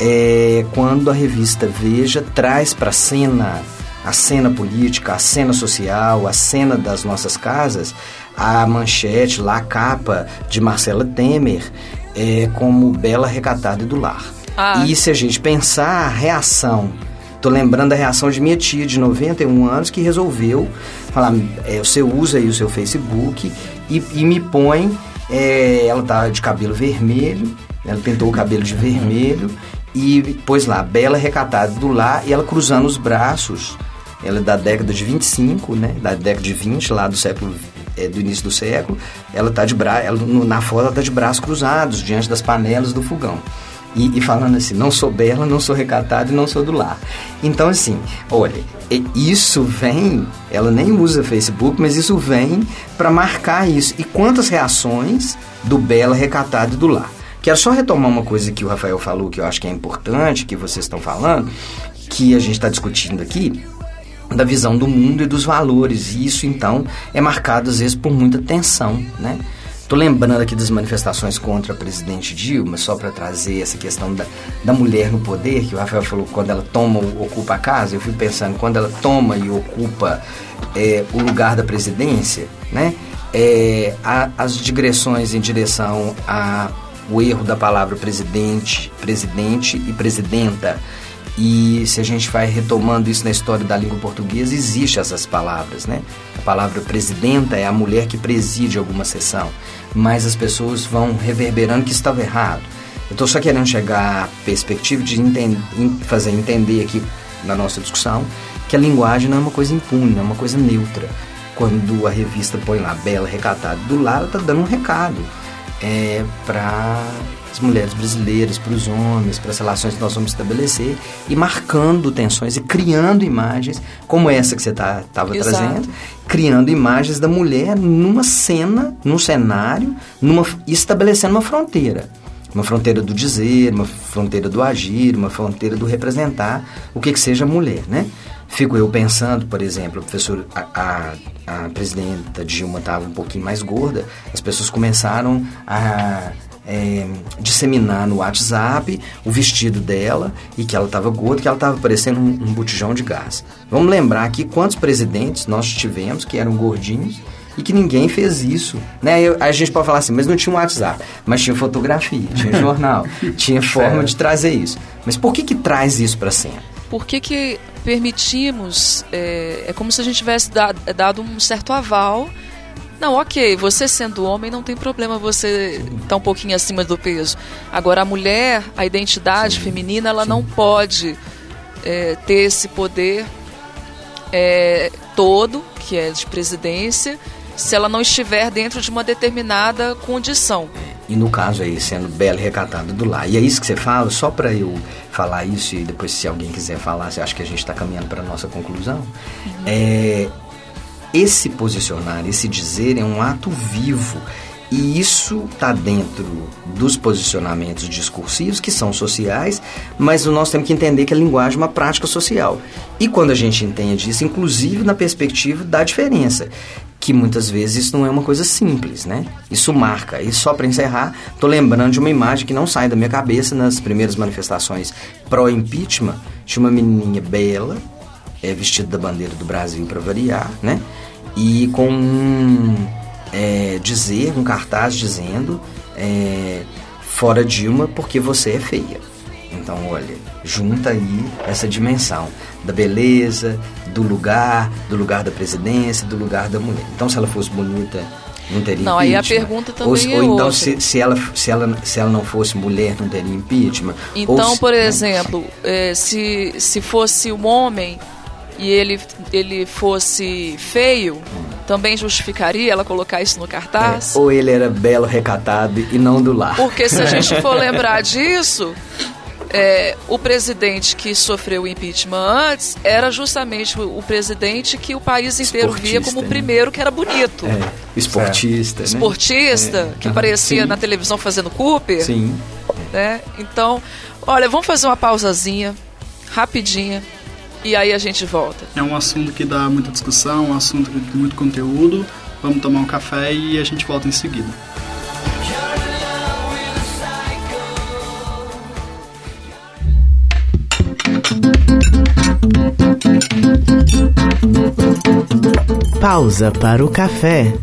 B: é, quando a revista Veja traz para a cena, a cena política, a cena social, a cena das nossas casas, a manchete, lá a capa de Marcela Temer, é, como Bela Recatada do Lar.
D: Ah.
B: E se a gente pensar a reação Tô lembrando da reação de minha tia de 91 anos que resolveu falar: é, você usa aí o seu Facebook e, e me põe. É, ela tá de cabelo vermelho, ela pintou o cabelo de vermelho e pôs lá, bela recatada do lar e ela cruzando os braços. Ela é da década de 25, né? Da década de 20, lá do século é, do início do século. Ela tá de bra ela, na foto ela tá de braços cruzados diante das panelas do fogão. E, e falando assim, não sou bela, não sou recatada e não sou do lar. Então, assim, olha, isso vem, ela nem usa Facebook, mas isso vem para marcar isso. E quantas reações do bela, recatada e do lar. Quero só retomar uma coisa que o Rafael falou, que eu acho que é importante, que vocês estão falando, que a gente está discutindo aqui, da visão do mundo e dos valores. E isso, então, é marcado, às vezes, por muita tensão, né? Tô lembrando aqui das manifestações contra a presidente Dilma, só para trazer essa questão da, da mulher no poder, que o Rafael falou quando ela toma, ocupa a casa. Eu fui pensando, quando ela toma e ocupa é, o lugar da presidência, né? É, a- as digressões em direção ao erro da palavra presidente, presidente e presidenta. E se a gente vai retomando isso na história da língua portuguesa, existe essas palavras, né? A palavra presidenta é a mulher que preside alguma sessão, mas as pessoas vão reverberando que estava errado. Eu estou só querendo chegar à perspectiva de enten- em- fazer entender aqui na nossa discussão que a linguagem não é uma coisa impune, é uma coisa neutra. Quando a revista põe lá Bela Recatada do lado, ela está dando um recado é, para as mulheres brasileiras, para os homens, para as relações que nós vamos estabelecer e marcando tensões e criando imagens como essa que você estava
D: Exato.
B: trazendo, criando imagens da mulher numa cena, num cenário, numa, estabelecendo uma fronteira. Uma fronteira do dizer, uma fronteira do agir, uma fronteira do representar, o que que seja mulher, né? Fico eu pensando, por exemplo, professor, a, a, a presidenta Dilma estava um pouquinho mais gorda, as pessoas começaram a é, disseminar no WhatsApp o vestido dela e que ela estava gorda, que ela estava parecendo um, um botijão de gás. Vamos lembrar aqui quantos presidentes nós tivemos que eram gordinhos e que ninguém fez isso. Né? Eu- a gente pode falar assim, mas não tinha um WhatsApp, mas tinha fotografia, tinha jornal, tinha forma de trazer isso. Mas por que que traz isso para a cena?
D: Por que, que permitimos? É, é como se a gente tivesse da- dado um certo aval. Não, ok, você sendo homem não tem problema você estar um pouquinho acima do peso. Agora, a mulher, a identidade feminina, ela não pode é, ter esse poder é, todo, que é de presidência, se ela não estiver dentro de uma determinada condição.
B: E no caso aí, sendo bela e recatada do lar. E é isso que você fala, só para eu falar isso e depois se alguém quiser falar, você acha que a gente está caminhando para nossa conclusão? É, esse posicionar, esse dizer é um ato vivo. E isso está dentro dos posicionamentos discursivos, que são sociais, mas nós temos que entender que a linguagem é uma prática social. E quando a gente entende isso, inclusive na perspectiva da diferença. que muitas vezes isso não é uma coisa simples, né? Isso marca. E só para encerrar, tô lembrando de uma imagem que não sai da minha cabeça nas primeiras manifestações pró-impeachment, de uma menininha bela, é, vestida da bandeira do Brasil para variar, né? E com um é, dizer, um cartaz dizendo é, fora Dilma porque você é feia. Então, olha, junta aí essa dimensão da beleza, do lugar, do lugar da presidência, do lugar da mulher. Então, se ela fosse bonita, não teria
D: não,
B: impeachment.
D: aí a pergunta também
B: ou,
D: é
B: ou então, se, se, ela, se, ela, se ela não fosse mulher, não teria impeachment.
D: Então,
B: se,
D: por
B: né?
D: exemplo, é, se, se fosse um homem e ele, ele fosse feio, também justificaria ela colocar isso no cartaz?
B: É, ou ele era belo, recatado e não do lar.
D: Porque se a gente for lembrar disso, é, o presidente que sofreu o impeachment antes era justamente o, o presidente que o país inteiro via
B: Esportista,
D: como o
B: né?
D: primeiro que era bonito.
B: É, esportista, né?
D: Esportista,
B: É,
D: que aparecia
B: sim,
D: na televisão fazendo Cooper.
B: Sim.
D: né? Então, olha, vamos fazer uma pausazinha, rapidinha, e aí a gente volta.
A: É um assunto que dá muita discussão, um assunto que tem muito conteúdo. Vamos tomar um café e a gente volta em seguida.
E: Pausa para o café.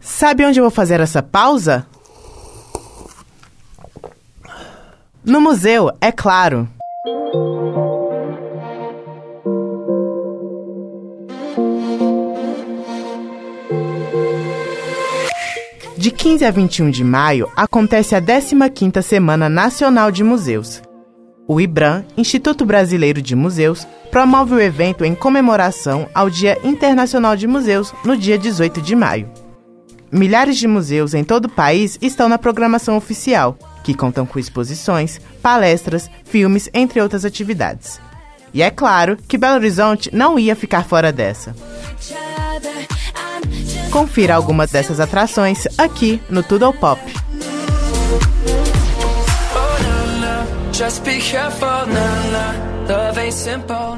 E: Sabe onde eu vou fazer essa pausa? No museu, é claro. De 15 a 21 de maio acontece a 15ª Semana Nacional de Museus. O IBRAM, Instituto Brasileiro de Museus, promove o evento em comemoração ao Dia Internacional de Museus, no dia 18 de maio. Milhares de museus em todo o país estão na programação oficial, que contam com exposições, palestras, filmes, entre outras atividades. E é claro que Belo Horizonte não ia ficar fora dessa. Confira algumas dessas atrações aqui no Tudo ao Pop.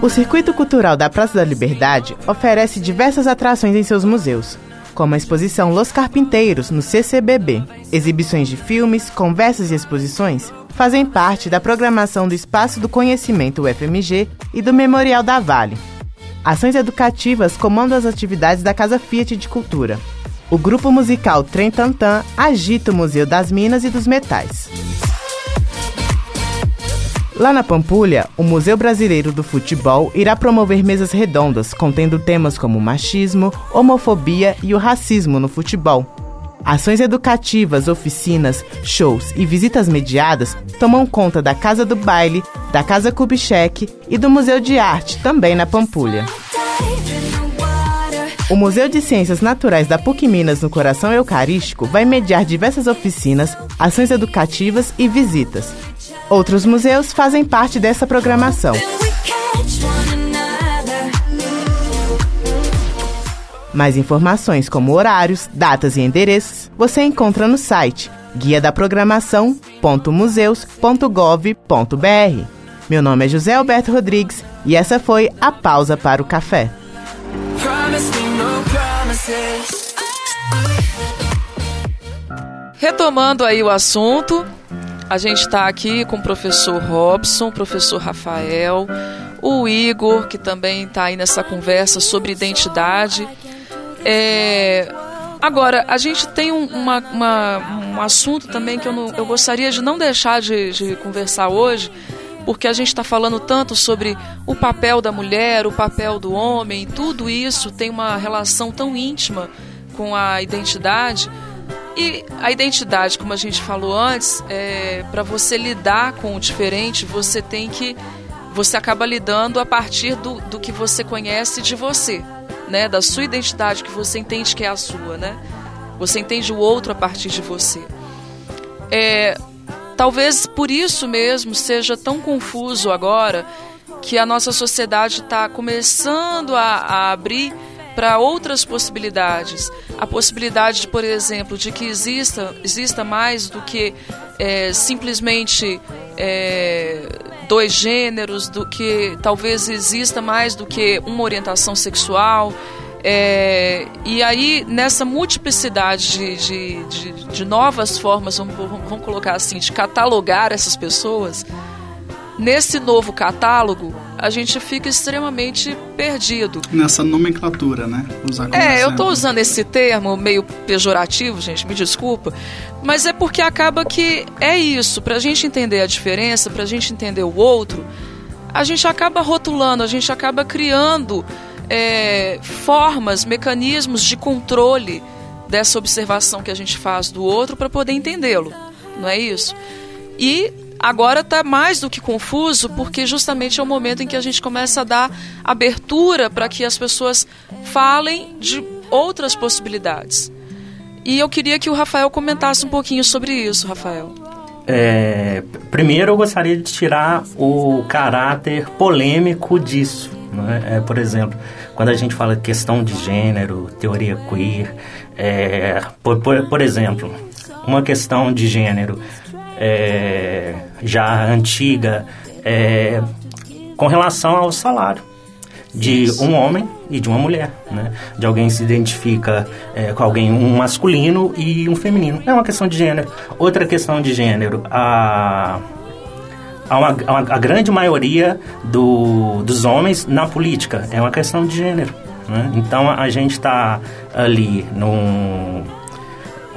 E: O Circuito Cultural da Praça da Liberdade oferece diversas atrações em seus museus, como a exposição Los Carpinteiros, no CCBB. Exibições de filmes, conversas e exposições fazem parte da programação do Espaço do Conhecimento UFMG e do Memorial da Vale. Ações educativas comandam as atividades da Casa Fiat de Cultura. O grupo musical Trem Tantan agita o Museu das Minas e dos Metais. Lá na Pampulha, o Museu Brasileiro do Futebol irá promover mesas redondas contendo temas como machismo, homofobia e o racismo no futebol. Ações educativas, oficinas, shows e visitas mediadas tomam conta da Casa do Baile, da Casa Kubitschek e do Museu de Arte, também na Pampulha. O Museu de Ciências Naturais da PUC Minas no Coração Eucarístico vai mediar diversas oficinas, ações educativas e visitas. Outros museus fazem parte dessa programação. Mais informações como horários, datas e endereços você encontra no site guia da programação.museus.gov.br. Meu nome é José Alberto Rodrigues e essa foi a pausa para o café.
D: Retomando aí o assunto, a gente está aqui com o professor Robson, o professor Rafael, o Igor, que também está aí nessa conversa sobre identidade. É, Agora, a gente tem um, uma, uma, um assunto também que eu, não, eu gostaria de não deixar de, de conversar hoje, porque a gente está falando tanto sobre o papel da mulher, o papel do homem, tudo isso tem uma relação tão íntima com a identidade. E a identidade, como a gente falou antes, é, para você lidar com o diferente, você tem que. Você acaba lidando a partir do, do que você conhece de você né, da sua identidade que você entende que é a sua, né? Você entende o outro a partir de você. É, talvez por isso mesmo seja tão confuso agora que a nossa sociedade está começando a, a abrir para outras possibilidades. A possibilidade, por exemplo, de que exista, exista mais do que é, simplesmente é, dois gêneros, do que talvez exista mais do que uma orientação sexual. É, e aí, nessa multiplicidade de, de, de, de novas formas, vamos, vamos colocar assim, de catalogar essas pessoas, nesse novo catálogo, a gente fica extremamente perdido.
A: Nessa nomenclatura, né?
D: Usar é, eu estou usando esse termo meio pejorativo, gente, me desculpa, mas é porque acaba que é isso, para a gente entender a diferença, para a gente entender o outro, a gente acaba rotulando, a gente acaba criando é, formas, mecanismos de controle dessa observação que a gente faz do outro para poder entendê-lo, não é isso? E agora está mais do que confuso porque justamente é o momento em que a gente começa a dar abertura para que as pessoas falem de outras possibilidades. E eu queria que o Rafael comentasse um pouquinho sobre isso, Rafael.
C: É, primeiro, eu gostaria de tirar o caráter polêmico disso. É? é? por exemplo, quando a gente fala questão de gênero, teoria queer, é, por, por, por, exemplo, uma questão de gênero é, já antiga é, com relação ao salário de um homem e de uma mulher, né? De alguém se identifica é, com alguém um masculino e um feminino. É uma questão de gênero. Outra questão de gênero, a a, uma, a, grande maioria do, dos homens na política é uma questão de gênero. Né? Então a gente está ali num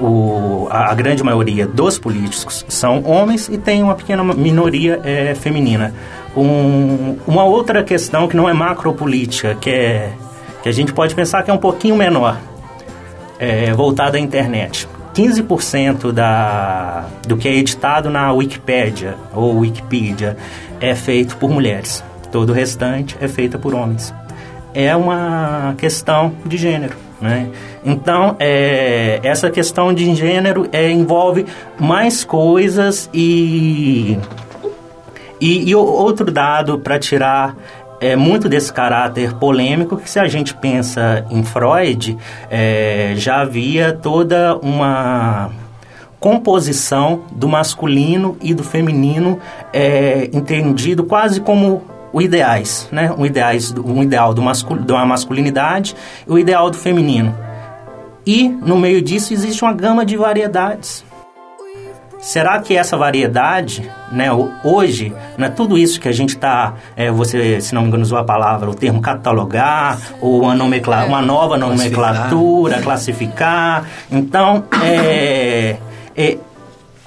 C: o, a, a, grande maioria dos políticos são homens e tem uma pequena minoria é, feminina. Um, uma outra questão que não é macropolítica, que, é, que a gente pode pensar que é um pouquinho menor, é, voltada à internet. 15% da, do que é editado na Wikipédia ou Wikipedia é feito por mulheres. Todo o restante é feito por homens. É uma questão de gênero. Né? Então, é, essa questão de gênero é, envolve mais coisas e, e, e outro dado para tirar é muito desse caráter polêmico que se a gente pensa em Freud, é, já havia toda uma composição do masculino e do feminino é, entendido quase como o ideais, né? Um, ideais, um ideal do mascul, de uma masculinidade e o ideal do feminino. E no meio disso existe uma gama de variedades. Será que essa variedade, né, hoje, né, tudo isso que a gente está, é, você, se não me engano, usou a palavra, o termo catalogar, ou uma, nomencla, uma nova nomenclatura, classificar. Então, é, é,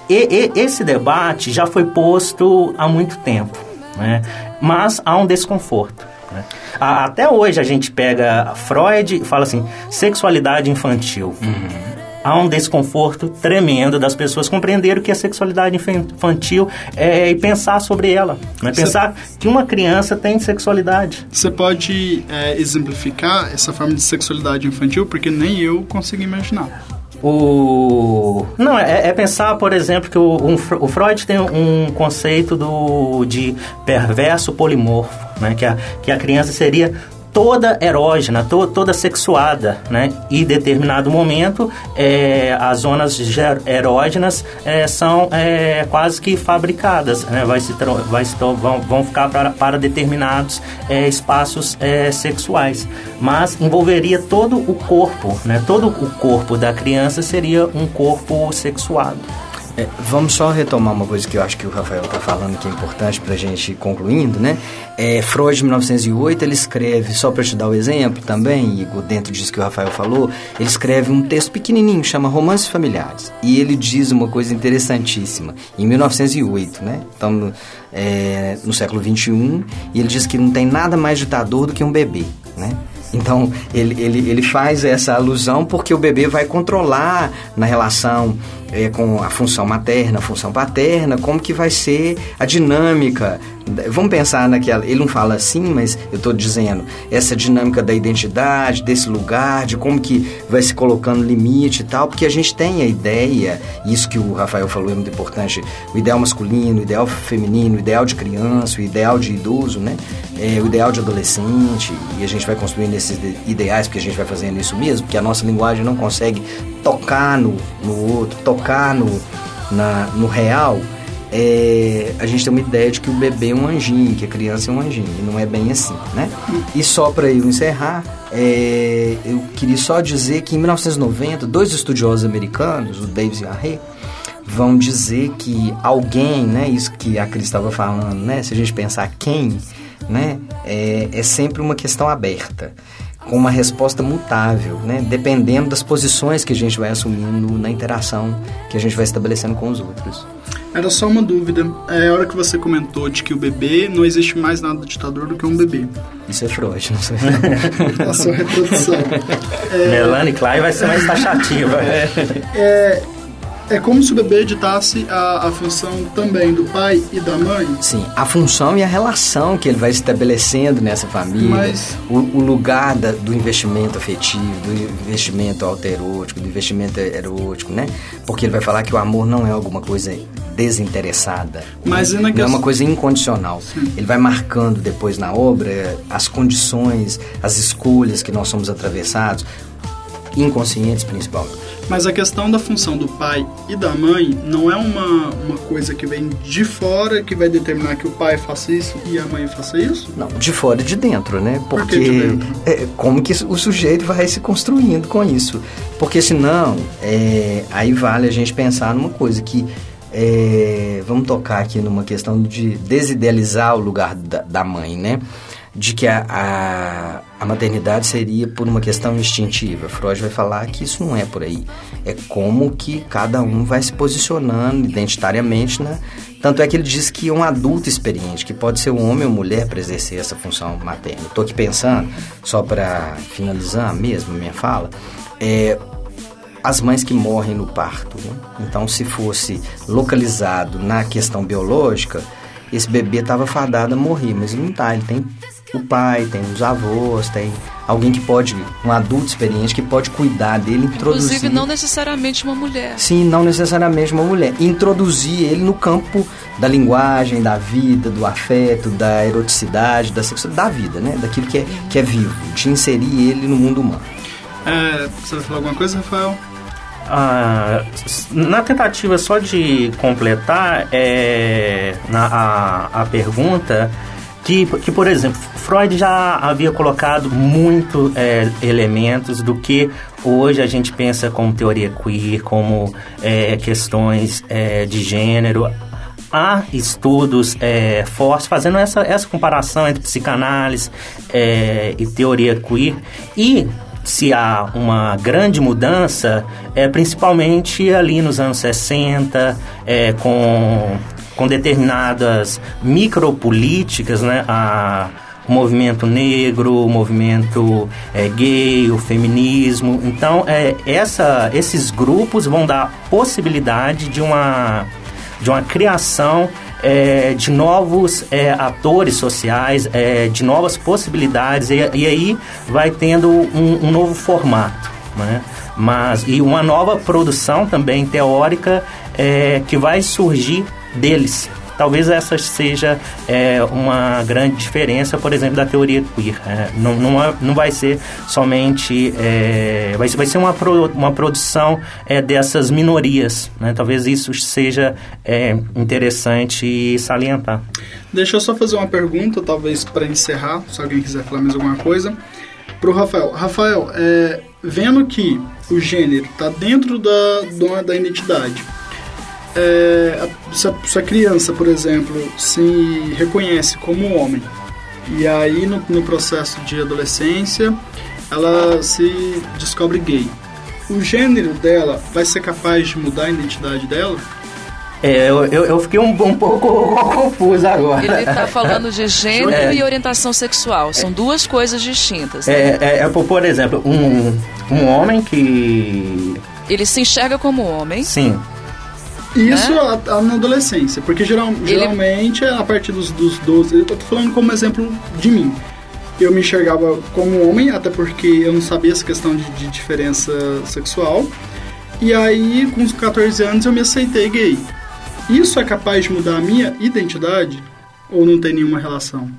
C: é, esse debate já foi posto há muito tempo, né, mas há um desconforto. Né. Até hoje a gente pega Freud e fala assim, sexualidade infantil. Uhum há um desconforto tremendo das pessoas compreenderem o que é sexualidade infantil é, e pensar sobre ela. Né? Pensar Cê... que uma criança tem sexualidade.
A: Você pode é, exemplificar essa forma de sexualidade infantil? Porque nem eu consigo imaginar.
C: O... Não, é, é, pensar, por exemplo, que o, um, o Freud tem um conceito do, de perverso polimorfo, né? que, a, que a criança seria toda erógena, to, toda sexuada, né? E em determinado momento, é, as zonas erógenas é, são é, quase que fabricadas, né? Vai se, vai se, vão, vão ficar para, para determinados é, espaços é, sexuais, mas envolveria todo o corpo, né? Todo o corpo da criança seria um corpo sexuado.
B: É, vamos só retomar uma coisa que eu acho que o Rafael está falando que é importante para a gente ir concluindo, né? É, Freud, 1908, ele escreve, só para te dar o exemplo também, dentro disso que o Rafael falou, ele escreve um texto pequenininho, chama Romances Familiares. E ele diz uma coisa interessantíssima, em 1908, né? Então, é, no século 21, e ele diz que não tem nada mais ditador do que um bebê, né? Então, ele, ele, ele faz essa alusão porque o bebê vai controlar na relação é, com a função materna, a função paterna, como que vai ser a dinâmica. Vamos pensar naquela. Ele não fala assim, mas eu estou dizendo essa dinâmica da identidade, desse lugar, de como que vai se colocando limite e tal, porque a gente tem a ideia, isso que o Rafael falou é muito importante, o ideal masculino, o ideal feminino, o ideal de criança, o ideal de idoso, né? É, o ideal de adolescente, e a gente vai construindo esses ideais, porque a gente vai fazendo isso mesmo, porque a nossa linguagem não consegue tocar no, no outro, tocar no, na, no real, é, a gente tem uma ideia de que o bebê é um anjinho, que a criança é um anjinho, e não é bem assim, né? E só para eu encerrar, é, eu queria só dizer que em 1990, dois estudiosos americanos, o Davis e o Harry, vão dizer que alguém, né, isso que a Cris estava falando, né, se a gente pensar quem, né, é, é sempre uma questão aberta com uma resposta mutável, né? dependendo das posições que a gente vai assumindo na interação que a gente vai estabelecendo com os outros.
A: Era só uma dúvida. É a hora que você comentou de que o bebê não existe mais nada ditador do que um bebê.
B: Isso é Freud, não sei.
A: a sua reprodução.
C: É... Melanie Klein vai ser mais taxativa.
A: é, é como se o bebê editasse a, a função também do pai e da mãe?
B: Sim, a função e a relação que ele vai estabelecendo nessa família, Mas... o, o, lugar da, do investimento afetivo, do investimento alterótico, do investimento erótico, né? Porque ele vai falar que o amor não é alguma coisa desinteressada,
A: Mas
B: né? não é uma coisa incondicional. Sim. Ele vai marcando depois na obra as condições, as escolhas que nós somos atravessados, inconscientes principalmente.
A: Mas a questão da função do pai e da mãe não é uma, uma coisa que vem de fora que vai determinar que o pai faça isso e a mãe faça isso?
B: Não, de fora e de dentro, né?
A: Porque Por que de dentro?
B: É, como que o sujeito vai se construindo com isso? Porque senão, é, aí vale a gente pensar numa coisa que é, vamos tocar aqui numa questão de desidealizar o lugar da, da mãe, né? De que a, a, a, maternidade seria por uma questão instintiva. Freud vai falar que isso não é por aí. É como que cada um vai se posicionando identitariamente, né? Tanto é que ele diz que um adulto experiente, que pode ser um homem ou mulher para exercer essa função materna. Estou aqui pensando, só para finalizar mesmo minha fala, é, as mães que morrem no parto. Né? Então, se fosse localizado na questão biológica, esse bebê estava fadado a morrer, mas não está, ele tem o pai, tem os avós, tem alguém que pode, um adulto experiente que pode cuidar dele, introduzir.
D: Inclusive não necessariamente uma mulher.
B: Sim, não necessariamente uma mulher. Introduzir ele no campo da linguagem, da vida, do afeto, da eroticidade, da sexualidade, da vida, né? Daquilo que é, que é vivo, de inserir ele no mundo humano.
A: É, você vai falar alguma coisa, Rafael?
C: Ah, na tentativa só de completar é, na, a, a pergunta, que, que, por exemplo, Freud já havia colocado muito é, elementos do que hoje a gente pensa como teoria queer, como é, questões é, de gênero. Há estudos é, fortes fazendo essa, essa comparação entre psicanálise é, e teoria queer. E se há uma grande mudança, é principalmente ali nos anos 60, é, com com determinadas micropolíticas, né? A, o movimento negro, o movimento é, gay, o feminismo. Então, é, essa, esses grupos vão dar possibilidade de uma, de uma criação é, de novos é, atores sociais, é, de novas possibilidades, e, e aí vai tendo um, um novo formato. Né? Mas, e uma nova produção também teórica é, que vai surgir deles. Talvez essa seja é, uma grande diferença, por exemplo, da teoria queer. É, não, não, não vai ser somente. É, vai, vai ser uma, pro, uma produção é, dessas minorias. Né? Talvez isso seja é, interessante salientar.
A: Deixa eu só fazer uma pergunta, talvez para encerrar, se alguém quiser falar mais alguma coisa. Para o Rafael. Rafael, é, vendo que o gênero está dentro da, da identidade é, se, a, se, a, criança, por exemplo, se reconhece como um homem e aí no, no processo de adolescência ela se descobre gay, o gênero dela vai ser capaz de mudar a identidade dela?
C: É, eu, eu, eu, fiquei um, um pouco confuso agora.
D: Ele está falando de gênero é. e orientação sexual. São é. duas coisas distintas.
C: Né? É, é, é, por exemplo, um, um homem que.
D: Ele se enxerga como homem.
C: Sim.
A: Isso né? na adolescência, porque geral, Ele... geralmente é a partir dos, dos 12. Eu tô falando como exemplo de mim. Eu me enxergava como homem, até porque eu não sabia essa questão de, de diferença sexual. E aí, com os 14 anos, eu me aceitei gay. Isso é capaz de mudar a minha identidade? Ou não tem nenhuma relação?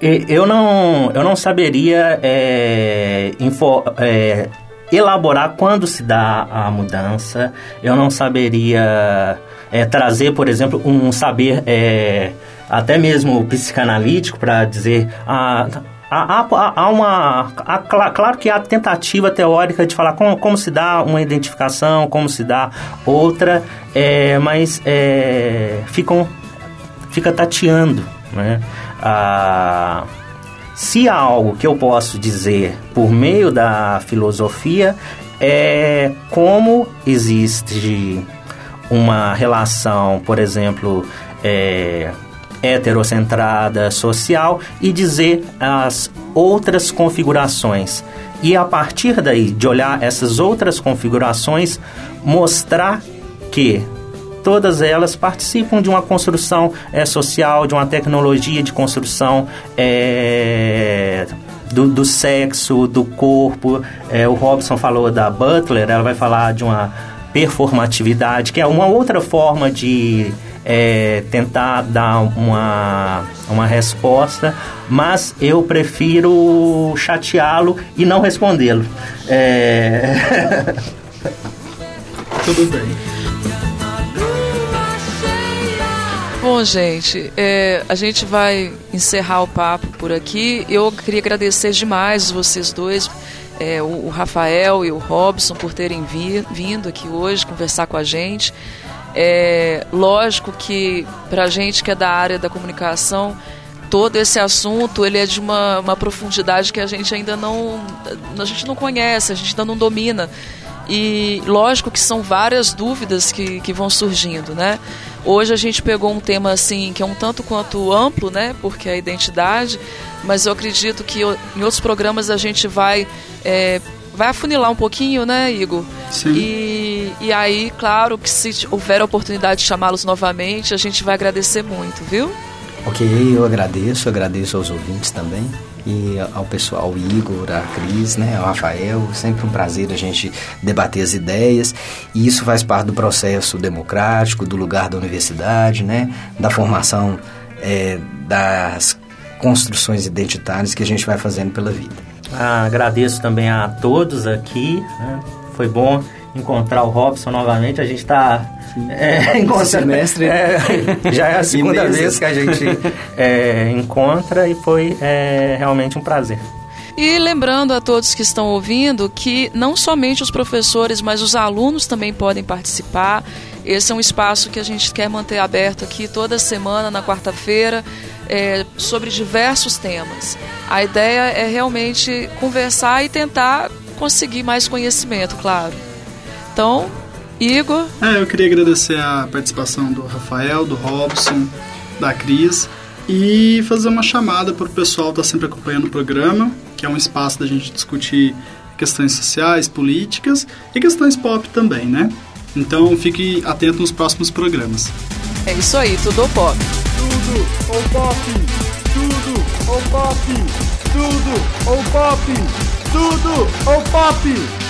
C: Eu não, eu não saberia é, info, é, elaborar quando se dá a mudança. Eu não saberia é, trazer, por exemplo, um saber é, até mesmo psicanalítico para dizer ah, há, há, há uma. Há, claro que há tentativa teórica de falar como, como se dá uma identificação, como se dá outra, é, mas é, ficam, fica tateando. Né? Ah, se há algo que eu posso dizer por meio da filosofia, é como existe uma relação, por exemplo, é, heterocentrada social e dizer as outras configurações. E a partir daí, de olhar essas outras configurações, mostrar que todas elas participam de uma construção é, social, de uma tecnologia de construção é, do, do, sexo, do corpo. É, o Robson falou da Butler, ela vai falar de uma performatividade, que é uma outra forma de é, tentar dar uma, uma resposta, mas eu prefiro chateá-lo e não respondê-lo. É...
A: Tudo bem.
D: Bom, gente, é, a gente vai encerrar o papo por aqui. Eu queria agradecer demais vocês dois, é, o, o, Rafael e o Robson, por terem vi, vindo aqui hoje conversar com a gente. É lógico que para a gente que é da área da comunicação, todo esse assunto ele é de uma, uma profundidade que a gente ainda não a gente não conhece, a gente ainda não domina. E lógico que são várias dúvidas que, que vão surgindo, né? Hoje a gente pegou um tema assim que é um tanto quanto amplo, né? Porque é a identidade, mas eu acredito que em outros programas a gente vai é, vai afunilar um pouquinho, né, Igor?
A: Sim.
D: E, e aí, claro, que se houver a oportunidade de chamá-los novamente, a gente vai agradecer muito, viu?
B: Ok, eu agradeço, agradeço aos ouvintes também e ao pessoal, Igor, a Cris, né, ao Rafael, sempre um prazer a gente debater as ideias e isso faz parte do processo democrático, do lugar da universidade, né, da formação é, das construções identitárias que a gente vai fazendo pela vida.
C: Ah, agradeço também a todos aqui. Né? Foi bom encontrar o Robson novamente. A gente está
B: é, encontra, semestre
C: é, já é a segunda vez que a gente é, encontra e foi é, realmente um prazer.
D: E lembrando a todos que estão ouvindo que não somente os professores, mas os alunos também podem participar. Esse é um espaço que a gente quer manter aberto aqui toda semana, na quarta-feira, é, sobre diversos temas. A ideia é realmente conversar e tentar conseguir mais conhecimento, claro. Então, Igor.
A: É, eu queria agradecer a participação do Rafael, do Robson, da Cris e fazer uma chamada para o pessoal estar tá sempre acompanhando o programa, que é um espaço da gente discutir questões sociais, políticas e questões pop também, né? Então fique atento nos próximos programas.
D: É isso aí, tudo ou pop.
F: Tudo ou pop, tudo ou pop, tudo ou pop, tudo ou pop.